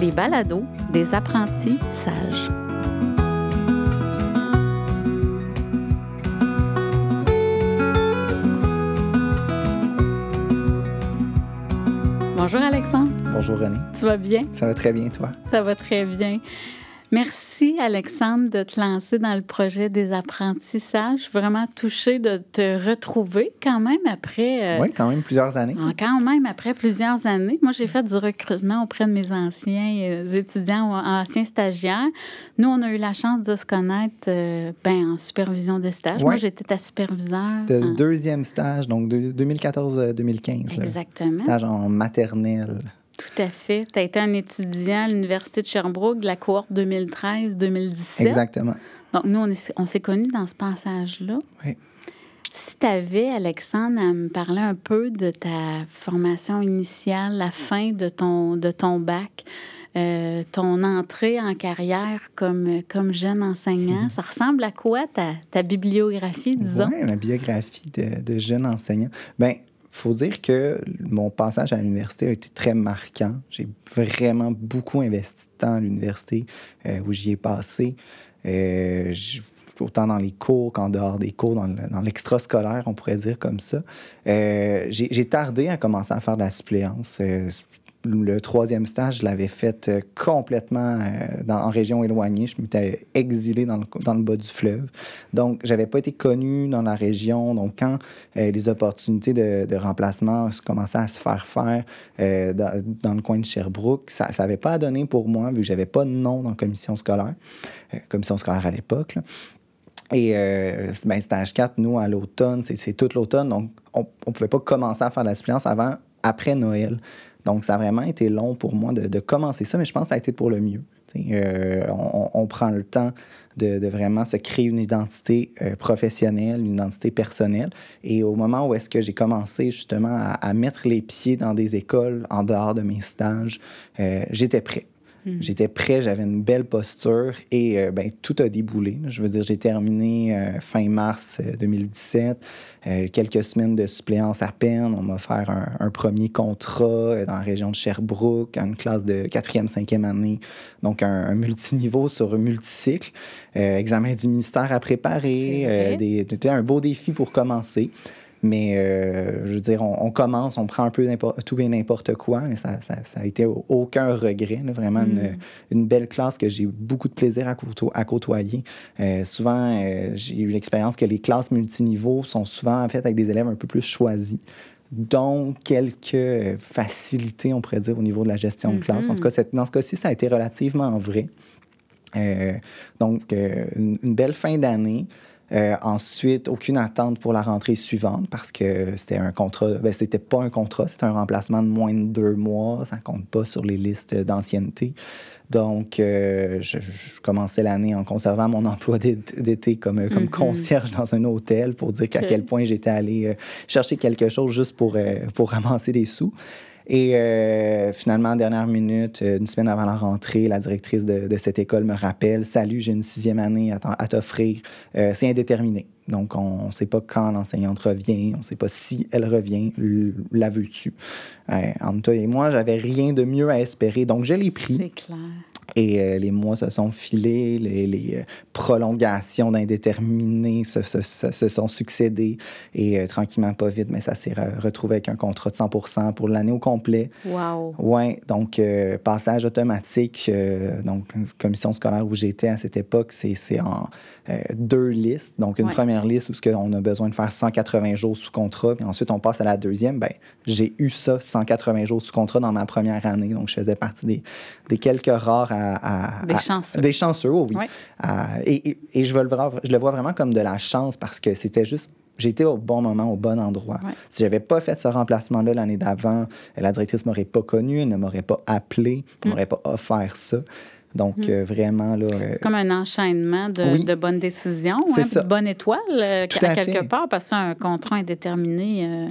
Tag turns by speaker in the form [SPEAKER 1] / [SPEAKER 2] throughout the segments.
[SPEAKER 1] les balados des apprentis sages. Bonjour Alexandre.
[SPEAKER 2] Bonjour René.
[SPEAKER 1] Tu vas bien?
[SPEAKER 2] Ça va très bien, toi?
[SPEAKER 1] Ça va très bien. Merci, Alexandre, de te lancer dans le projet des apprentissages. Je suis vraiment touchée de te retrouver quand même après.
[SPEAKER 2] Euh, oui, quand même plusieurs années.
[SPEAKER 1] Quand même après plusieurs années. Moi, j'ai fait du recrutement auprès de mes anciens euh, étudiants ou anciens stagiaires. Nous, on a eu la chance de se connaître euh, ben, en supervision de stage. Moi, j'étais ta superviseur.
[SPEAKER 2] De deuxième stage, donc 2014-2015.
[SPEAKER 1] Exactement.
[SPEAKER 2] Stage en maternelle.
[SPEAKER 1] Tout à fait. Tu as été un étudiant à l'Université de Sherbrooke de la cohorte 2013-2017.
[SPEAKER 2] Exactement.
[SPEAKER 1] Donc, nous, on, s'est connus dans ce passage-là.
[SPEAKER 2] Oui.
[SPEAKER 1] Si tu avais, Alexandre, à me parler un peu de ta formation initiale, la fin de ton, de ton bac, euh, ton entrée en carrière comme, comme jeune enseignant, ça ressemble à quoi ta, ta bibliographie, disons?
[SPEAKER 2] Oui, ma biographie de, de jeune enseignant. Bien, faut dire que mon passage à l'université a été très marquant. J'ai vraiment beaucoup investi de temps à l'université euh, où j'y ai passé. Euh, autant dans les cours qu'en dehors des cours, dans l'extrascolaire, on pourrait dire comme ça. Euh, j'ai tardé à commencer à faire de la suppléance le troisième stage, je l'avais fait euh, complètement euh, en région éloignée. Je m'étais exilé dans le, bas du fleuve. Donc, j'avais pas été connu dans la région. Donc, quand euh, les opportunités de, de, remplacement commençaient à se faire faire dans, le coin de Sherbrooke, ça n'avait pas à donner pour moi, vu que j'avais pas de nom dans la commission scolaire, commission scolaire à l'époque. Et ben, stage 4, nous, à l'automne, c'est tout l'automne. Donc, on ne pouvait pas commencer à faire la suppléance avant, après Noël. Donc, ça a vraiment été long pour moi de, commencer ça, mais je pense que ça a été pour le mieux. Euh, on, prend le temps de, vraiment se créer une identité euh, professionnelle, une identité personnelle. Et au moment où est-ce que j'ai commencé justement à, mettre les pieds dans des écoles en dehors de mes stages, euh, j'étais prêt. Hmm. J'étais prêt, j'avais une belle posture et euh, ben, tout a déboulé. Je veux dire, j'ai terminé euh, fin mars 2017, euh, quelques semaines de suppléance à peine. On m'a offert un, premier contrat dans la région de Sherbrooke, une classe de quatrième, cinquième année, donc un, multiniveau sur un multicycle. examen du ministère à préparer, des, un beau défi pour commencer. Mais euh, je veux dire, on, commence, on prend un peu tout et n'importe quoi, mais ça, ça, ça, a été aucun regret. vraiment une, mm. une, belle classe que j'ai eu beaucoup de plaisir à, à côtoyer. Euh, souvent, euh, j'ai eu l'expérience que les classes multiniveaux sont souvent faites avec des élèves un peu plus choisis dont quelques facilités, on pourrait dire, au niveau de la gestion de classe. En tout cas, dans ce cas-ci, ça a été relativement vrai. donc, une, une, belle fin d'année. Euh, ensuite, aucune attente pour la rentrée suivante parce que c'était un contrat. Ben, c'était pas un contrat, c'était un remplacement de moins de deux mois. Ça compte pas sur les listes d'ancienneté. Donc, euh, je, commençais l'année en conservant mon emploi d'été comme, comme mm-hmm. concierge dans un hôtel pour dire qu'à quel point j'étais allé euh, chercher quelque chose juste pour, pour ramasser des sous. Et euh, finalement, dernière minute, euh, une semaine avant la rentrée, la directrice de, cette école me rappelle Salut, j'ai une sixième année à t'offrir. Euh, c'est indéterminé. Donc, on ne sait pas quand l'enseignante revient, on ne sait pas si elle revient. La veux-tu? entre toi et moi, j'avais rien de mieux à espérer. Donc, je l'ai pris.
[SPEAKER 1] C'est clair.
[SPEAKER 2] Et euh, les mois se sont filés, les, euh, prolongations d'indéterminé se, se, sont succédées et euh, tranquillement, pas vite, mais ça s'est retrouvé avec un contrat de 100% pour l'année au complet.
[SPEAKER 1] Wow!
[SPEAKER 2] Oui, donc passage automatique, donc commission scolaire où j'étais à cette époque, c'est en deux listes. Donc une première liste où on a besoin de faire 180 jours sous contrat, puis ensuite on passe à la deuxième. Ben, j'ai eu ça, 180 jours sous contrat dans ma première année, donc je faisais partie des, des quelques rares
[SPEAKER 1] des chanceux.
[SPEAKER 2] Des chanceux, oui. et, et, je, veux le voir, je le vois vraiment comme de la chance parce que c'était juste j'étais au bon moment, au bon endroit. Si j'avais pas fait ce remplacement-là l'année d'avant, la directrice m'aurait pas connu, elle ne m'aurait pas appelé, elle mm. m'aurait pas offert ça. Donc, mm. euh, vraiment, là... Euh,
[SPEAKER 1] comme un enchaînement de, de bonnes décisions, hein, de bonne étoile, euh, à, quelque part, parce que un contrat indéterminé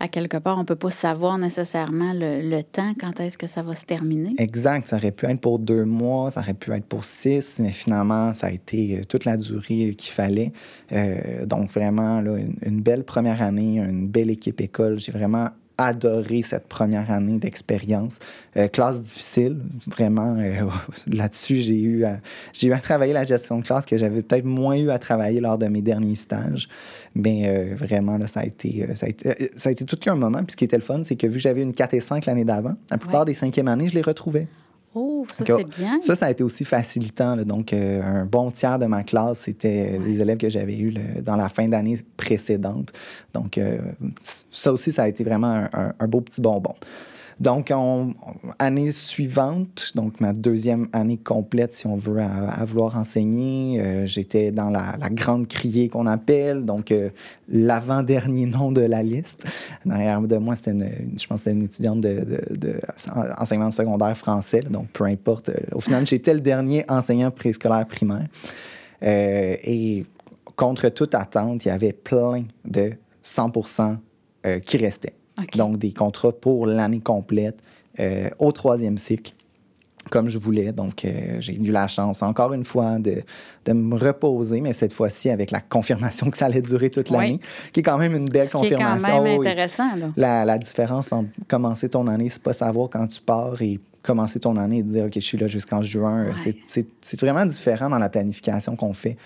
[SPEAKER 1] à quelque part, on ne peut pas savoir nécessairement le, temps, quand est-ce que ça va se terminer.
[SPEAKER 2] Exact. Ça aurait pu être pour deux mois, ça aurait pu être pour six, mais finalement, ça a été euh, toute la durée qu'il fallait. Euh, donc, vraiment, une, belle première année, une belle équipe école. J'ai vraiment adoré cette première année d'expérience. Euh, classe difficile, vraiment. euh, Là-dessus, j'ai eu, à, eu à travailler la gestion de classe que j'avais peut-être moins eu à travailler lors de mes derniers stages. Mais euh, vraiment, là, ça, a été, ça, a été, ça a été tout qu'un moment. Puis ce qui était le fun, c'est que vu que j'avais une 4 et 5 l'année d'avant, la plupart
[SPEAKER 1] Ouais.
[SPEAKER 2] des cinquièmes années, je les retrouvais.
[SPEAKER 1] Oh, ça, c'est bien.
[SPEAKER 2] Ça, ça a été aussi facilitant. là. Donc, euh, un bon tiers de ma classe, c'était euh, des élèves que j'avais eus là, dans la fin d'année précédente. Donc, euh, ça aussi, ça a été vraiment un, un- un beau petit bonbon. Donc, on- année suivante, donc ma deuxième année complète, si on veut, à, à vouloir enseigner, euh, j'étais dans la, grande criée qu'on appelle, donc euh, l'avant-dernier nom de la liste. Derrière de moi, c'était une, je pense que une étudiante de, enseignement secondaire français, donc peu importe. Euh, Au final, j'étais le dernier enseignant préscolaire primaire. Et contre toute attente, il y avait plein de 100% euh, qui restaient. Donc, des contrats pour l'année complète euh, au troisième cycle, comme je voulais. Donc, euh, j'ai eu la chance, encore une fois, de, de me reposer, mais cette fois-ci avec la confirmation que ça allait durer toute
[SPEAKER 1] Oui.
[SPEAKER 2] l'année, qui est quand même une belle
[SPEAKER 1] Ce qui est quand
[SPEAKER 2] confirmation.
[SPEAKER 1] même
[SPEAKER 2] Oui.
[SPEAKER 1] intéressant, là.
[SPEAKER 2] La, la différence entre commencer ton année, c'est pas savoir quand tu pars et commencer ton année et dire OK, je suis là jusqu'en juin.
[SPEAKER 1] Ouais.
[SPEAKER 2] C'est- C'est c'est vraiment différent dans la planification qu'on fait.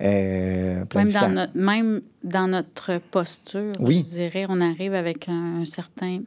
[SPEAKER 2] Euh,
[SPEAKER 1] Même dans, notre, même dans notre posture,
[SPEAKER 2] Oui.
[SPEAKER 1] je dirais, on arrive avec un, certain...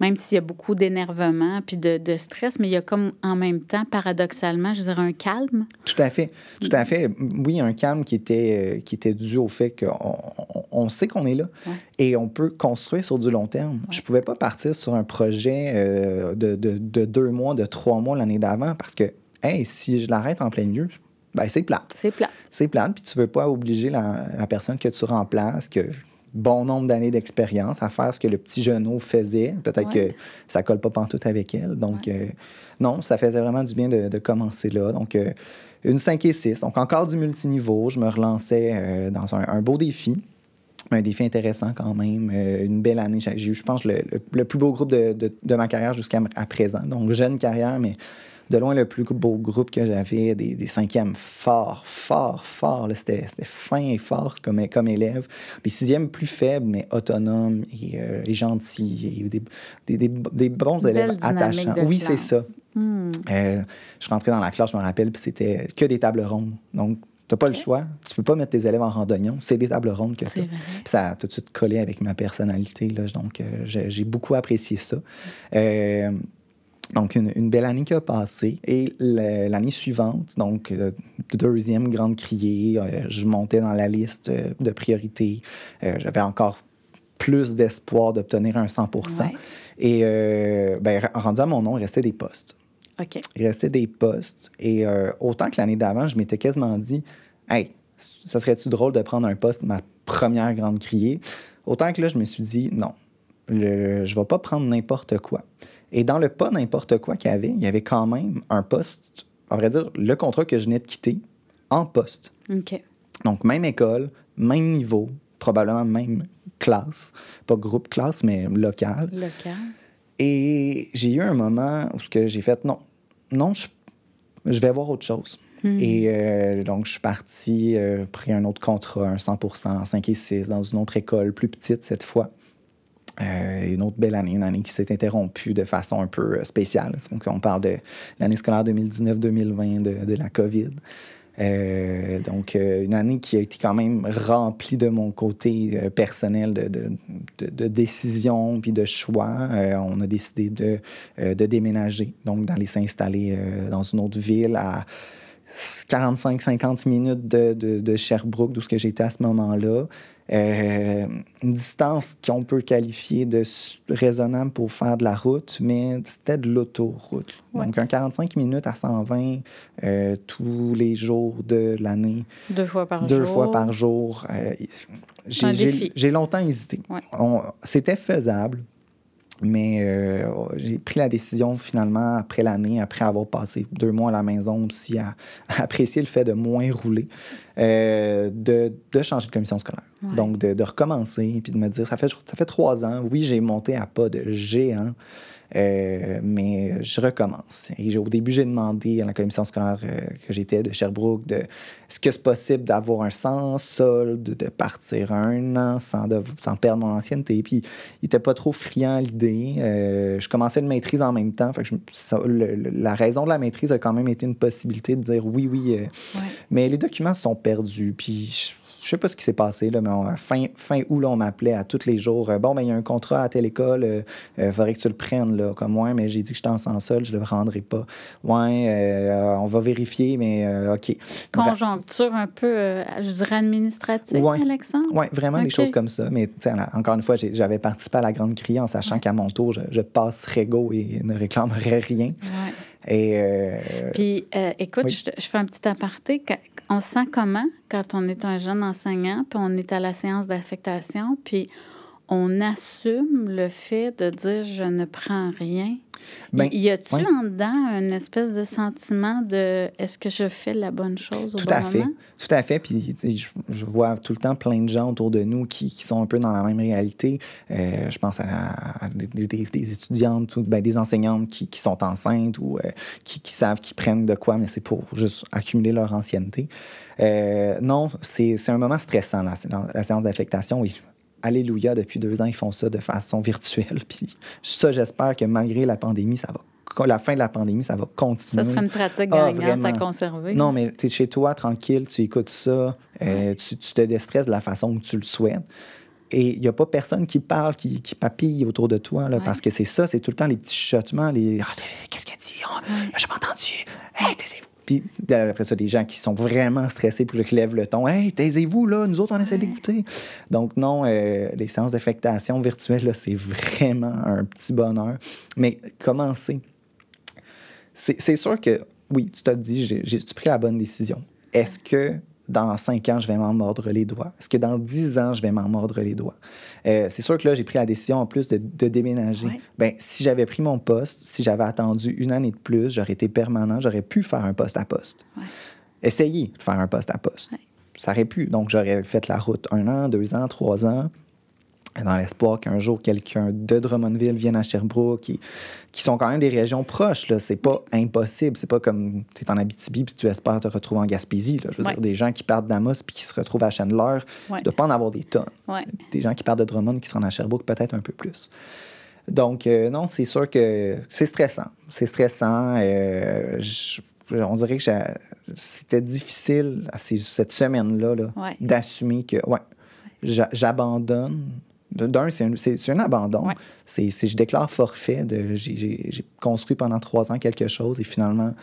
[SPEAKER 1] Même s'il y a beaucoup d'énervement puis de, de stress, mais il y a comme en même temps, paradoxalement, je dirais, un calme.
[SPEAKER 2] Tout à fait. Tout à fait. Oui, un calme qui était, euh, qui était dû au fait qu'on on, on sait qu'on est là
[SPEAKER 1] Ouais.
[SPEAKER 2] et on peut construire sur du long terme. Je pouvais pas partir sur un projet euh, de, de- de deux mois, de trois mois l'année d'avant parce que, hey, si je l'arrête en plein milieu, ben c'est plate.
[SPEAKER 1] C'est plat.
[SPEAKER 2] C'est plate, puis tu veux pas obliger la, la personne que tu remplaces, que bon nombre d'années d'expérience à faire ce que le petit genou faisait. Peut-être
[SPEAKER 1] Ouais.
[SPEAKER 2] que ça colle pas pantoute avec elle. Donc, euh, non, ça faisait vraiment du bien de, de commencer là. Donc, euh, une 5 et 6. Donc, encore du multiniveau. Je me relançais euh, dans un, beau défi. Un défi intéressant quand même. Euh, une belle année. J'ai eu, je pense, le, plus beau groupe de, de- ma carrière jusqu'à présent. Donc, jeune carrière, mais de loin le plus beau groupe que j'avais. Des, des cinquièmes forts, forts, forts. C'était fin et fort comme, comme élève. Les sixièmes plus faibles, mais autonomes et, euh, et gentils. Et des, des, des- des bons élèves attachants. Oui, c'est ça.
[SPEAKER 1] Hmm.
[SPEAKER 2] Euh, je rentrais dans la classe, je me rappelle, puis c'était que des tables rondes. Donc, tu n'as pas le choix. Tu peux pas mettre tes élèves en randonnion. C'est des tables rondes que tu ça a tout de suite collé avec ma personnalité. Là, donc, euh, j'ai j'ai beaucoup apprécié ça. Euh, donc, une, une belle année qui a passé. Et l'année suivante, donc, euh, deuxième grande criée, euh, je montais dans la liste euh, de priorités. Euh, J'avais encore plus d'espoir d'obtenir un 100
[SPEAKER 1] Ouais.
[SPEAKER 2] Et ben, rendu à mon nom, il restait des postes.
[SPEAKER 1] OK.
[SPEAKER 2] Il restait des postes. Et autant que l'année d'avant, je m'étais quasiment dit Hey, ça serait-tu drôle de prendre un poste, ma première grande criée Autant que là, je me suis dit Non, le- je ne vais pas prendre n'importe quoi. Et dans le pas n'importe quoi qu'il y avait, il y avait quand même un poste, à vrai dire, le contrat que je venais de quitter en poste.
[SPEAKER 1] OK.
[SPEAKER 2] Donc, même école, même niveau, probablement même classe, pas groupe classe, mais local.
[SPEAKER 1] Local.
[SPEAKER 2] Et j'ai eu un moment où j'ai fait non, non, je, je vais voir autre chose.
[SPEAKER 1] Hmm.
[SPEAKER 2] Et euh, donc, je suis parti, euh, pris un autre contrat, un 100% 5 et 6, dans une autre école, plus petite cette fois. Euh, une autre belle année, une année qui s'est interrompue de façon un peu euh, spéciale. Donc, on parle de l'année scolaire 2019-2020 de, la COVID. Euh, donc, une année qui a été quand même remplie de mon côté personnel de, de, décisions puis de choix. On a décidé de, déménager, donc d'aller s'installer dans une autre ville à 45-50 minutes de, de, de Sherbrooke, d'où ce que j'étais à ce moment-là. Euh, une distance qu'on peut qualifier de raisonnable pour faire de la route, mais c'était de l'autoroute.
[SPEAKER 1] Ouais.
[SPEAKER 2] Donc, un 45 minutes à 120 euh, tous les jours de l'année,
[SPEAKER 1] Deux fois par
[SPEAKER 2] deux
[SPEAKER 1] jour.
[SPEAKER 2] fois par jour. euh, j'ai- longtemps hésité.
[SPEAKER 1] Ouais.
[SPEAKER 2] C'était faisable, mais euh, j'ai pris la décision finalement après l'année, après avoir passé deux mois à la maison aussi, à, à apprécier le fait de moins rouler, euh, de, de changer de commission scolaire.
[SPEAKER 1] Ouais.
[SPEAKER 2] Donc, de, de recommencer, puis de me dire, ça fait, ça fait trois ans, oui, j'ai monté à pas de géant. Euh, mais je recommence. Et au début, j'ai demandé à la commission scolaire euh, que j'étais de Sherbrooke de est-ce que c'est possible d'avoir un sans solde, de partir un an sans, de, sans perdre mon ancienneté? Puis il n'était pas trop friand à l'idée. Euh, je commençais une maîtrise en même temps. Fait que la raison de la maîtrise a quand même été une possibilité de dire oui, oui. Mais les documents sont perdus. Puis je sais pas ce qui s'est passé, là, mais fin, fin août, là, on m'appelait à tous les jours. Euh, bon, ben, il y a un contrat à telle école, il euh, euh, faudrait que tu le prennes, là, comme moi, mais j'ai dit que j'étais en sans sol, je le rendrai pas. Ouais, on va vérifier, mais OK.
[SPEAKER 1] Conjoncture un peu, je dirais, administrative, Alexandre?
[SPEAKER 2] Oui, vraiment des choses comme ça. Mais encore une fois, j'avais participé à la grande crie en sachant qu'à mon tour, je, je passerais go et ne réclamerais rien.
[SPEAKER 1] Et Puis, écoute, je, je, fais un petit aparté on se sent comment quand on est un jeune enseignant, puis on est à la séance d'affectation, puis on assume le fait de dire je ne prends rien. Ben, y a-tu en dedans une espèce de sentiment de est-ce que je fais la bonne chose au
[SPEAKER 2] tout à fait. Tout à fait. Puis je, vois tout le temps plein de gens autour de nous qui, sont un peu dans la même réalité. Euh, je pense à, des, étudiantes ou ben, des enseignantes qui, sont enceintes ou euh, qui, savent qu'ils prennent de quoi, mais c'est pour juste accumuler leur ancienneté. Euh, non, c'est un moment stressant, la, la séance d'affectation. Oui, Alléluia, depuis deux ans, ils font ça de façon virtuelle. Puis ça, j'espère que malgré la pandémie, ça va la fin de la pandémie, ça va continuer.
[SPEAKER 1] Ça serait une pratique ah, gagnante à conserver.
[SPEAKER 2] Non, mais tu es chez toi, tranquille, tu écoutes ça, euh, tu, te déstresses de la façon où tu le souhaites. Et il n'y a pas personne qui parle, qui, papille autour de toi, là, parce que c'est ça, c'est tout le temps les petits chuchotements, les ah, Qu'est-ce qu'elle dit? Oh, J'ai pas entendu. Hey, taisez-vous. Puis après ça, des gens qui sont vraiment stressés pour qui lèvent le ton. Hey, taisez-vous, là, nous autres, on essaie d'écouter. Donc, non, euh, les séances d'affectation virtuelle, c'est vraiment un petit bonheur. Mais commencer. C'est sûr que, oui, tu t'as dit, j'ai pris la bonne décision? Est-ce que dans cinq ans, je vais m'en mordre les doigts? Est-ce que dans dix ans, je vais m'en mordre les doigts? Euh, c'est sûr que là, j'ai pris la décision en plus de, déménager. Ben, si j'avais pris mon poste, si j'avais attendu une année de plus, j'aurais été permanent, j'aurais pu faire un poste à poste. Essayer de faire un poste à poste. Ça aurait pu. Donc, j'aurais fait la route un an, deux ans, trois ans dans l'espoir qu'un jour quelqu'un de Drummondville vienne à Sherbrooke, qui, qui sont quand même des régions proches. Là. C'est pas impossible. C'est pas comme tu es en Abitibi puis tu espères te retrouver en Gaspésie. Là. Je veux dire, des gens qui partent d'Amos puis qui se retrouvent à Chandler, ouais. de pas en avoir des tonnes. Des gens qui partent de Drummond qui se rendent à Sherbrooke, peut-être un peu plus. Donc, euh, non, c'est sûr que c'est stressant. C'est stressant. Euh, on dirait que c'était difficile cette semaine-là d'assumer que, ouais, j'abandonne d'un, c'est un, un, abandon. C'est, je déclare forfait. De, j'ai, construit pendant trois ans quelque chose et finalement,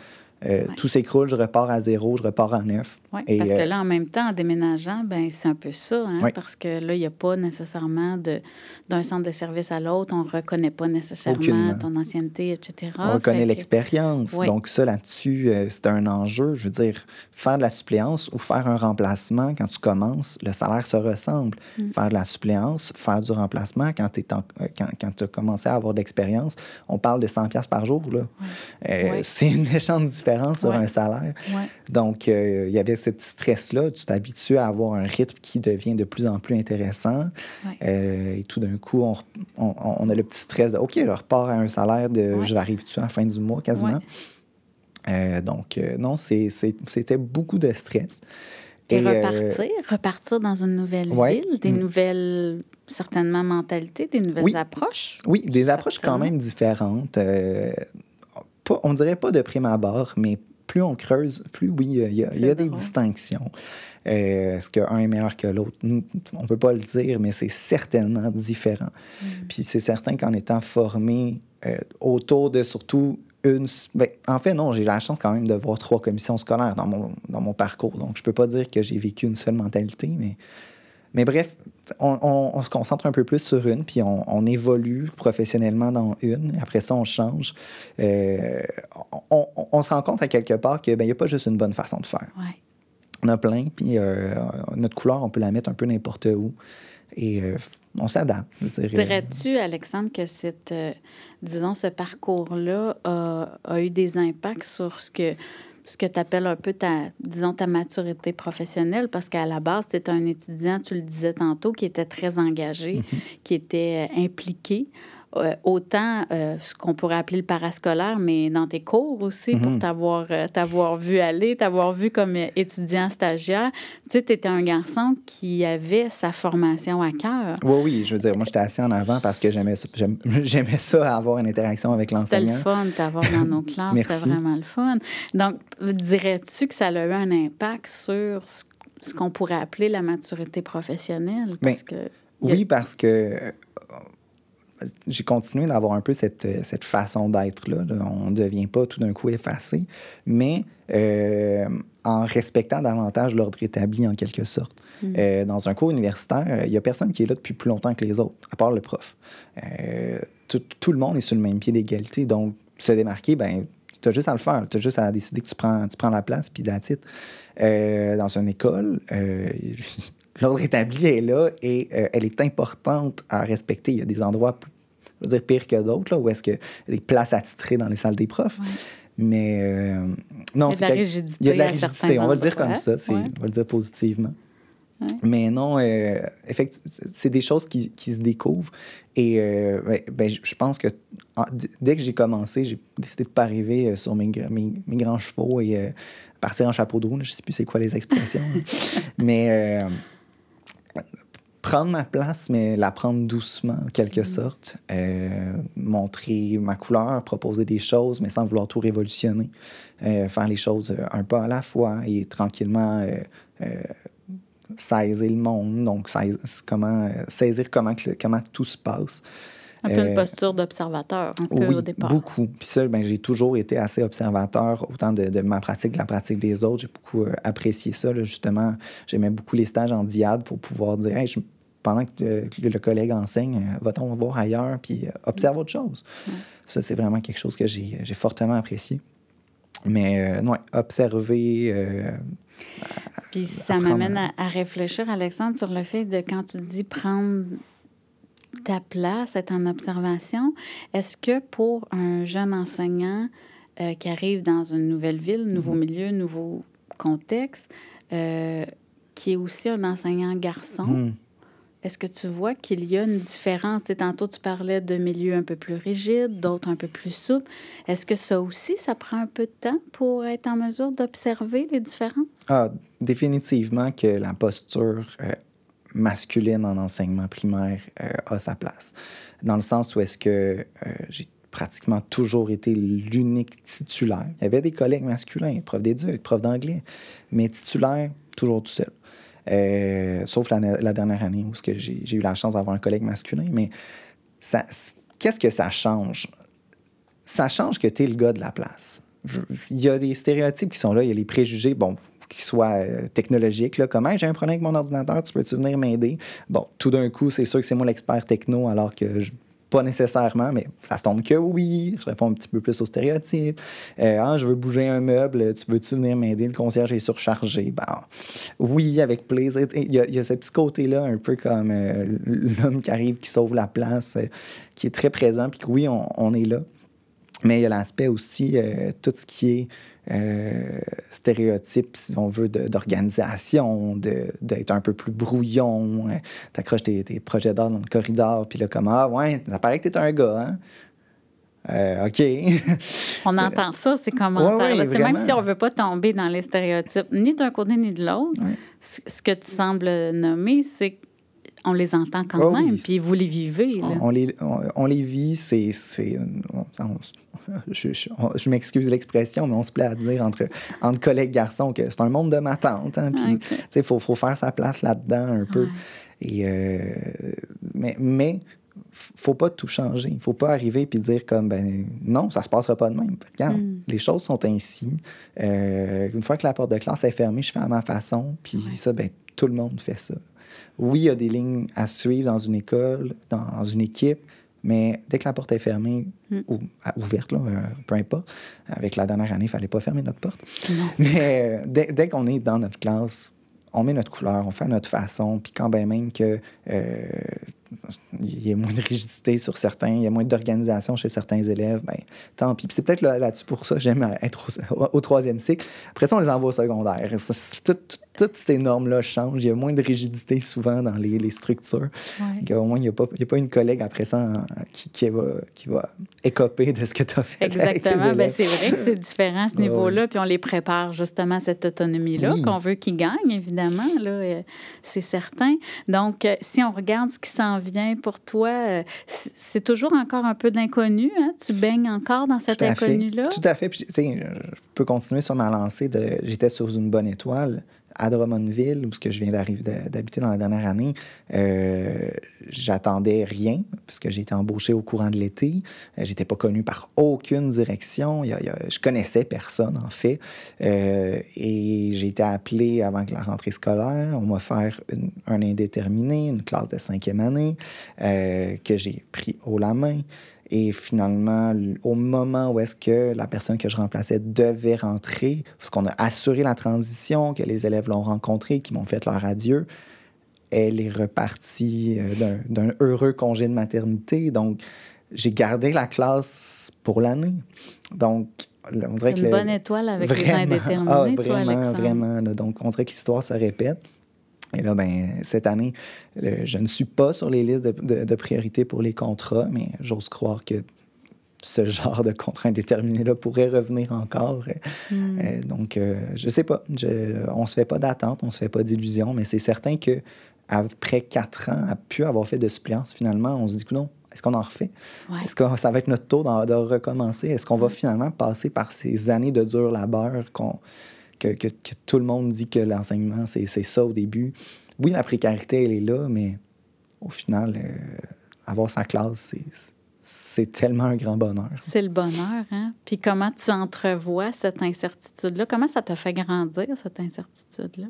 [SPEAKER 2] euh, tout s'écroule, je repars à zéro, je repars à neuf.
[SPEAKER 1] Oui, parce que euh, là, en même temps, en déménageant, ben, c'est un peu ça, hein, parce que là, il n'y a pas nécessairement d'un centre de service à l'autre, on ne reconnaît pas nécessairement ton ancienneté, etc.
[SPEAKER 2] On reconnaît l'expérience. Donc, ça, là-dessus, euh, c'est un enjeu. Je veux dire, faire de la suppléance ou faire un remplacement quand tu commences, le salaire se ressemble. Mm. Faire de la suppléance, faire du remplacement quand tu quand, quand as commencé à avoir de l'expérience, on parle de 100$ par jour. Là. C'est une méchante différence sur un salaire. Donc, euh, il y avait ce petit stress-là. Tu t'habitues à avoir un rythme qui devient de plus en plus intéressant. Euh, et tout d'un coup, on, on, a le petit stress de OK, je repars à un salaire de j'arrive-tu à la fin du mois quasiment? Euh, donc, non, c'était beaucoup de stress.
[SPEAKER 1] Et, repartir, repartir dans une nouvelle ville, des mm. nouvelles, certainement, mentalités, des nouvelles approches?
[SPEAKER 2] Oui, des approches quand même différentes on dirait pas de prime abord, mais plus on creuse, plus oui, il y a, des distinctions. Euh, est-ce qu'un est meilleur que l'autre? On peut pas le dire, mais c'est certainement différent. Mm. Puis c'est certain qu'en étant formé euh, autour de surtout une... Ben, en fait, non, j'ai la chance quand même de voir trois commissions scolaires dans mon, dans mon parcours. Donc, je peux pas dire que j'ai vécu une seule mentalité, mais mais bref, on, se concentre un peu plus sur une, puis on, évolue professionnellement dans une. Après ça, on change. Euh, on, se rend compte à quelque part qu'il n'y ben, a pas juste une bonne façon de faire. On a plein, puis euh, notre couleur, on peut la mettre un peu n'importe où. Et euh, on s'adapte.
[SPEAKER 1] Dirais-tu, Alexandre, que cette, disons, ce parcours-là a, eu des impacts sur ce que ce que tu appelles un peu ta, disons, ta maturité professionnelle, parce qu'à la base, tu étais un étudiant, tu le disais tantôt, qui était très engagé, mhm. qui était euh, impliqué. Euh, autant euh, ce qu'on pourrait appeler le parascolaire, mais dans tes cours aussi, pour
[SPEAKER 2] Mhm.
[SPEAKER 1] t'avoir euh, t'avoir vu aller, t'avoir vu comme étudiant stagiaire. Tu sais, tu étais un garçon qui avait sa formation à cœur.
[SPEAKER 2] Oui, oui, je veux dire, moi, j'étais assis en avant parce que j'aimais ça, j'aimais ça, avoir une interaction avec
[SPEAKER 1] C'était le
[SPEAKER 2] l'enseignant.
[SPEAKER 1] fun t'avoir dans nos classes. C'était vraiment le fun. Donc, dirais-tu que ça a eu un impact sur ce- qu'on pourrait appeler la maturité professionnelle? Parce que...
[SPEAKER 2] Oui, parce que j'ai continué d'avoir un peu cette, euh, cette façon d'être-là. là. On ne devient pas tout d'un coup effacé, mais euh, en respectant davantage l'ordre établi en quelque sorte. Euh, dans un cours universitaire, il n'y a personne qui est là depuis plus longtemps que les autres, à part le prof. Euh, tout, tout le monde est sur le même pied d'égalité, donc se démarquer, ben, tu as juste à le faire. Tu as juste à décider que tu prends, tu prends la place, puis la titre. dans une école, l'ordre établi est là et euh, elle est importante à respecter. Il y a des endroits, je veux dire, pires que d'autres, où est-ce qu'il y a des places attitrées dans les salles des profs.
[SPEAKER 1] Ouais.
[SPEAKER 2] Mais euh, non,
[SPEAKER 1] Il y a de
[SPEAKER 2] c'est
[SPEAKER 1] la rigidité
[SPEAKER 2] Il y a de la rigidité. On va le dire comme ça.
[SPEAKER 1] Ouais.
[SPEAKER 2] On va le dire positivement.
[SPEAKER 1] Ouais.
[SPEAKER 2] Mais non, euh, effectivement, c'est des choses qui, qui se découvrent. Et euh, ben, ben, je pense que en- dès que j'ai commencé, j'ai décidé de ne pas arriver euh, sur mes, gra- mes, mes grands chevaux et partir en chapeau de roue. Je ne sais plus c'est quoi les expressions. hein. mais prendre ma place, mais la prendre doucement, en quelque sorte. Euh, montrer ma couleur, proposer des choses, mais sans vouloir tout révolutionner. Euh, faire les choses euh, un pas à la fois et tranquillement euh, saisir le monde, donc saisir comment, saisir comment, comment tout se passe.
[SPEAKER 1] Un peu une posture d'observateur, un peu
[SPEAKER 2] Oui,
[SPEAKER 1] au départ.
[SPEAKER 2] beaucoup. Puis ça, ben, j'ai toujours été assez observateur, autant de, de ma pratique que de la pratique des autres. J'ai beaucoup euh, apprécié ça. là. justement, j'aimais beaucoup les stages en diade pour pouvoir dire, Hey, je- pendant que, euh, que le collègue enseigne, euh, va-t-on voir ailleurs, puis euh, observe autre chose. Ça, c'est vraiment quelque chose que j'ai fortement apprécié. Mais euh, non, observer, euh,
[SPEAKER 1] Puis ça m'amène à, à réfléchir, Alexandre, sur le fait de quand tu dis prendre ta place, être en observation, est-ce que pour un jeune enseignant euh, qui arrive dans une nouvelle ville, nouveau milieu, nouveau contexte, qui est aussi un enseignant garçon,
[SPEAKER 2] hmm,
[SPEAKER 1] est-ce que tu vois qu'il y a une différence? Tantôt, tu parlais de milieux un peu plus rigides, d'autres un peu plus souples. Est-ce que ça aussi, ça prend un peu de temps pour être en mesure d'observer les différences?
[SPEAKER 2] Ah, définitivement que la posture euh, masculine en enseignement primaire euh, a sa place. Dans le sens où est-ce que euh, j'ai pratiquement toujours été l'unique titulaire. Il y avait des collègues masculins, prof d'éduc, prof d'anglais, mais titulaire, toujours tout seul. Euh, sauf la, dernière année où j'ai eu la chance d'avoir un collègue masculin, mais qu'est-ce que ça change? Ça change que tu es le gars de la place. Il y a des stéréotypes qui sont là, il y a les préjugés, bon, qui soient euh, technologiques, là, comme j'ai un problème avec mon ordinateur, tu peux-tu venir m'aider? Bon, tout d'un coup, c'est sûr que c'est moi l'expert techno, alors que je- pas nécessairement, mais ça se tombe que oui. Je réponds un petit peu plus aux stéréotypes. Euh, ah, je veux bouger un meuble, tu veux-tu venir m'aider? Le concierge est surchargé. Ben, oui, avec plaisir. Il y a, y a ce petit côté-là, un peu comme euh, l'homme qui arrive, qui sauve la place, euh, qui est très présent, puis que oui, on, on est là. Mais il y a l'aspect aussi, tout ce qui est euh, stéréotype, si on veut, d'organisation, d'être un peu plus brouillon. hein. T'accroches tes, tes projets d'art dans le corridor, puis là, comme Ah, ouais, ça paraît que t'es un gars, hein? Euh, OK.
[SPEAKER 1] On entend ça, ces commentaires-là.
[SPEAKER 2] ouais,
[SPEAKER 1] Tu sais, même si on ne veut pas tomber dans les stéréotypes, ni d'un côté ni de l'autre,
[SPEAKER 2] Ouais.
[SPEAKER 1] ce ce que tu sembles nommer, c'est qu'on les entend quand
[SPEAKER 2] Oh
[SPEAKER 1] même, puis vous les vivez. Là.
[SPEAKER 2] on, les, on, on les vit, c'est. c'est- on- on- je je- on- je m'excuse l'expression, mais on se plaît à dire entre, entre collègues garçons que c'est un monde de ma tante. Hein, puis, il faut, faut faire sa place là-dedans un peu.
[SPEAKER 1] Ouais.
[SPEAKER 2] Et, euh, mais, mais faut pas tout changer. Il faut pas arriver puis dire comme ben non, ça se passera pas de même. Regarde,
[SPEAKER 1] Mm.
[SPEAKER 2] les choses sont ainsi. Euh, une fois que la porte de classe est fermée, je fais à ma façon. Puis ça, ben tout le monde fait ça. Oui, il y a des lignes à suivre dans une école, dans, une équipe, mais dès que la porte est fermée
[SPEAKER 1] Mm.
[SPEAKER 2] ou à- ouverte, là, euh, peu importe, avec la dernière année, il fallait pas fermer notre porte.
[SPEAKER 1] Non.
[SPEAKER 2] Mais euh, dès, dès qu'on est dans notre classe, on met notre couleur, on fait à notre façon, puis quand bien même que euh, il y a moins de rigidité sur certains, il y a moins d'organisation chez certains élèves, ben tant pis. C'est peut-être là- là-dessus pour ça que j'aime être au, au troisième cycle. Après ça, on les envoie au tout- tout- toutes ces normes-là changent. Il y a moins de rigidité souvent dans les, les structures. Au moins, il n'y a, pas, a pas une collègue après ça qui, qui, va, qui va écoper de ce que tu as fait.
[SPEAKER 1] Exactement. Ben, c'est vrai que c'est différent à ce niveau-là. Puis on les prépare justement à cette autonomie-là qu'on veut qu'ils gagnent, évidemment. Euh, c'est certain. Donc, euh, si on regarde ce qui s'en vient pour toi, euh, c'est toujours encore un peu d'inconnu. Hein? Tu baignes encore dans cette inconnu-là?
[SPEAKER 2] Tout à fait. Puis, je peux continuer sur ma lancée de j'étais sur une bonne étoile à Drummondville, où je viens d'habiter dans la dernière année, euh, j'attendais rien, puisque j'ai été embauché au courant de l'été. Euh, j'étais pas connu par aucune direction. je connaissais personne, en fait. Euh, et j'ai été appelé avant que la rentrée scolaire. On m'a offert un indéterminé, une classe de cinquième année, que j'ai pris haut la main. Et finalement, au moment où est-ce que la personne que je remplaçais devait rentrer, parce qu'on a assuré la transition, que les élèves l'ont rencontré, qui m'ont fait leur adieu, elle est repartie euh, d'un heureux congé de maternité. Donc, j'ai gardé la classe pour l'année. Donc,
[SPEAKER 1] on dirait que... Une bonne étoile avec les indéterminés, ah,
[SPEAKER 2] vraiment, Alexandre. Vraiment, Donc, on dirait que l'histoire se répète. Et là, ben, cette année, je ne suis pas sur les listes de, de, priorité pour les contrats, mais j'ose croire que ce genre de contrat indéterminé-là pourrait revenir encore. Hmm. Euh, donc, euh, je sais pas. Je, on se fait pas d'attente, on se fait pas d'illusions, mais c'est certain que après quatre ans, à pu avoir fait de suppléance, finalement, on se dit que non, est-ce qu'on en refait? Est-ce que ça va être notre tour de, recommencer? Est-ce qu'on va finalement passer par ces années de dur labeur qu'on que, tout le monde dit que l'enseignement, c'est ça au début. Oui, la précarité, elle est là, mais au final, euh, avoir sa classe, c'est tellement un grand bonheur.
[SPEAKER 1] C'est le bonheur, hein? Puis comment tu entrevois cette incertitude-là? Comment ça t'a fait grandir, cette incertitude-là?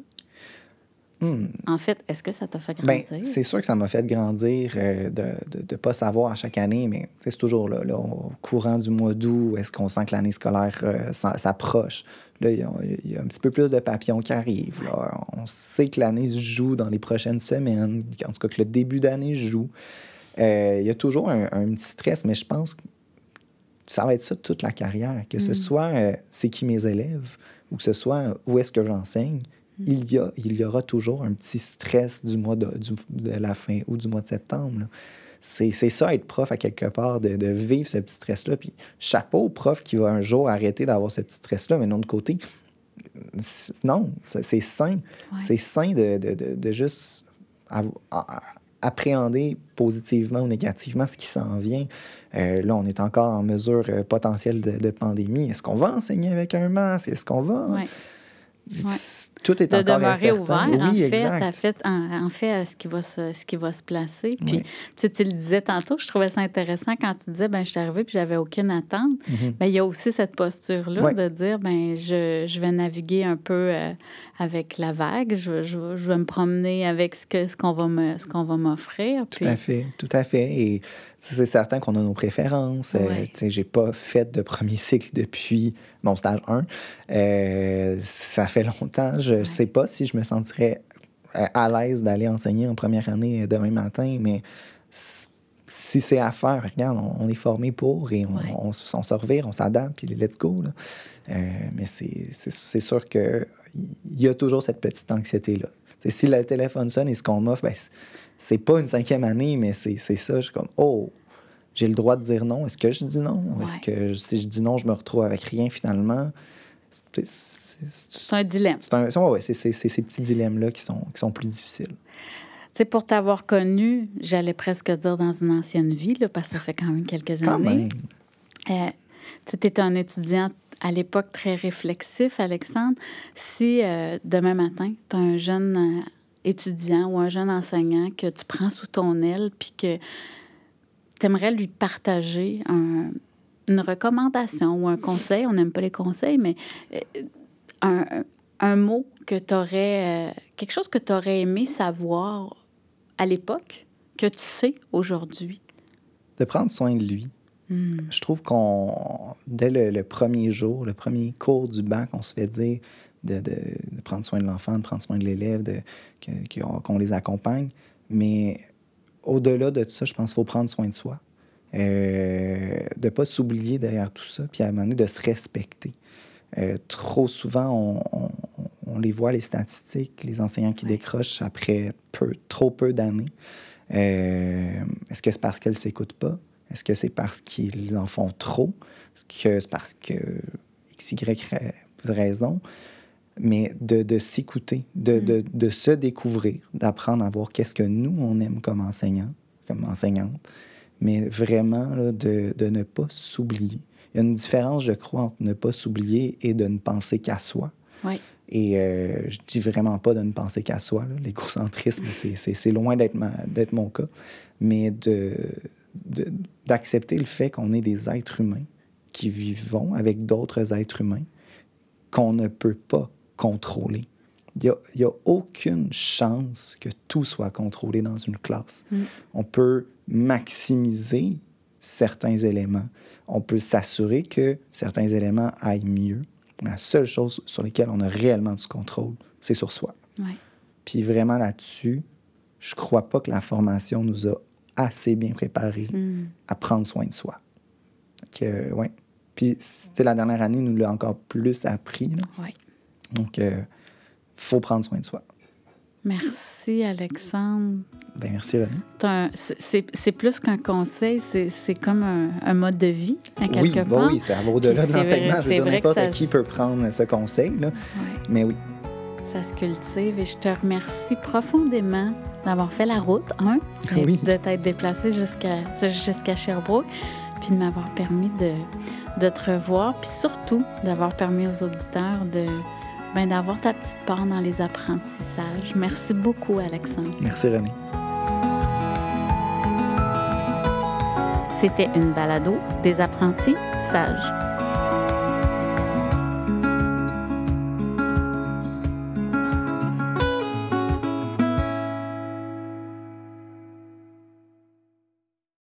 [SPEAKER 1] Hmm. En fait, est-ce que ça t'a fait ben, grandir?
[SPEAKER 2] c'est sûr que ça m'a fait grandir euh, de ne pas savoir à chaque année, mais c'est toujours là, au courant du mois d'août, est-ce qu'on sent que l'année scolaire euh, s'approche? Là, il y, a, un petit peu plus de papillons qui arrivent. On sait que l'année se joue dans les prochaines semaines, en tout cas que le début d'année joue. Euh, il y a toujours un, petit stress, mais je pense que ça va être ça toute la carrière. Que ce mm. soit c'est qui mes élèves ou que ce soit où est-ce que j'enseigne, il y, a, il y aura toujours un petit stress du mois de, de la fin ou du mois de septembre. C'est ça, être prof à quelque part, de, de vivre ce petit stress-là. Puis chapeau au prof qui va un jour arrêter d'avoir ce petit stress-là, mais de l'autre côté, non, c'est sain. C'est sain de, de, de juste appréhender positivement ou négativement ce qui s'en vient. Euh, là, on est encore en mesure euh, potentielle de, pandémie. Est-ce qu'on va enseigner avec un masque? Est-ce qu'on va... Tout est de encore demeurer ouvert,
[SPEAKER 1] oui, en, fait, fait, en, fait, à ce qui va se, ce qui va se placer. Puis, tu, tu le disais tantôt, je trouvais ça intéressant quand tu disais, ben je suis arrivée puis j'avais aucune attente. Ben, il y a aussi cette posture-là de dire, ben je, je, vais naviguer un peu euh, avec la vague, je, je, je, vais me promener avec ce qu'on ce qu'on va me, ce qu'on va m'offrir.
[SPEAKER 2] Tout à fait, tout à fait. Et c'est certain qu'on a nos préférences. Euh, ouais. Euh, j'ai pas fait de premier cycle depuis mon stage 1. Euh, ça fait longtemps. Je ne sais pas si je me sentirais euh, à l'aise d'aller enseigner en première année demain matin, mais si c'est à faire, regarde, on, est formé pour et on, on, se revire, on s'adapte, puis let's go. mais c'est sûr qu'il y a toujours cette petite anxiété-là. Si le téléphone sonne et ce qu'on m'offre, ben, c'est pas une cinquième année, mais c'est ça. Je suis comme, oh, j'ai le droit de dire non. Est-ce que je dis non? Est-ce que si je dis non, je me retrouve avec rien finalement?
[SPEAKER 1] C'est un dilemme.
[SPEAKER 2] C'est ouais, ces petits dilemmes-là qui sont, qui sont plus difficiles.
[SPEAKER 1] sais, pour t'avoir connu, j'allais presque dire dans une ancienne vie, là, parce que ça fait quand même quelques années. Euh, tu étais un étudiant à l'époque très réflexif, Alexandre. Si euh, demain matin, tu as un jeune euh, étudiant ou un jeune enseignant que tu prends sous ton aile, puis que tu aimerais lui partager une recommandation ou un conseil, on n'aime pas les conseils, mais euh, un, mot que tu aurais, quelque chose que tu aurais aimé savoir à l'époque, que tu sais aujourd'hui?
[SPEAKER 2] De prendre soin de lui. Hmm. Je trouve qu'on, dès le, premier jour, le premier cours du bac, on se fait dire de, de, prendre soin de l'enfant, de prendre soin de l'élève, de, qu'on les accompagne. Mais au-delà de tout ça, je pense qu'il faut prendre soin de soi. Euh, de ne pas s'oublier derrière tout ça, puis à un moment donné, de se respecter. Euh, trop souvent, on, on les voit, les statistiques, les enseignants qui décrochent après peu, trop peu d'années. Euh, est-ce que c'est parce qu'elles ne s'écoutent pas? Est-ce que c'est parce qu'ils en font trop? Est-ce que c'est parce que XY raison? Mais de, de s'écouter, de, mm. de, de, se découvrir, d'apprendre à voir qu'est-ce que nous, on aime comme enseignant, comme enseignante, mais vraiment là, de, de ne pas s'oublier. Il y a une différence, je crois, entre ne pas s'oublier et de ne penser qu'à soi.
[SPEAKER 1] Oui.
[SPEAKER 2] Et euh, je dis vraiment pas de ne penser qu'à soi. L'égocentrisme, c'est loin d'être mon cas. Mais d'accepter le fait qu'on est des êtres humains qui vivons avec d'autres êtres humains qu'on ne peut pas contrôler. Il n'y a, aucune chance que tout soit contrôlé dans une classe. Mm. On peut maximiser certains éléments. On peut s'assurer que certains éléments aillent mieux. La seule chose sur laquelle on a réellement du contrôle, c'est sur soi. Puis vraiment là-dessus, je crois pas que la formation nous a assez bien préparés mm. à prendre soin de soi. Que, ouais. Puis la dernière année nous l'a encore plus appris. Donc, il euh, faut prendre soin de soi.
[SPEAKER 1] Merci, Alexandre.
[SPEAKER 2] Ben, merci, René.
[SPEAKER 1] C'est plus qu'un conseil, c'est comme un, mode de vie, à quelque
[SPEAKER 2] oui,
[SPEAKER 1] part.
[SPEAKER 2] oui, c'est au-delà de l'enseignement. Je veux dire, n'importe qui peut prendre ce conseil, là. mais oui.
[SPEAKER 1] Ça se cultive et je te remercie profondément d'avoir fait la route, hein, de t'être déplacé jusqu'à jusqu'à Sherbrooke, puis de m'avoir permis de, de te revoir, puis surtout d'avoir permis aux auditeurs de ben, d'avoir ta petite part dans les apprentissages. Merci beaucoup, Alexandre.
[SPEAKER 2] Merci, René.
[SPEAKER 1] C'était une balado des apprentis sages.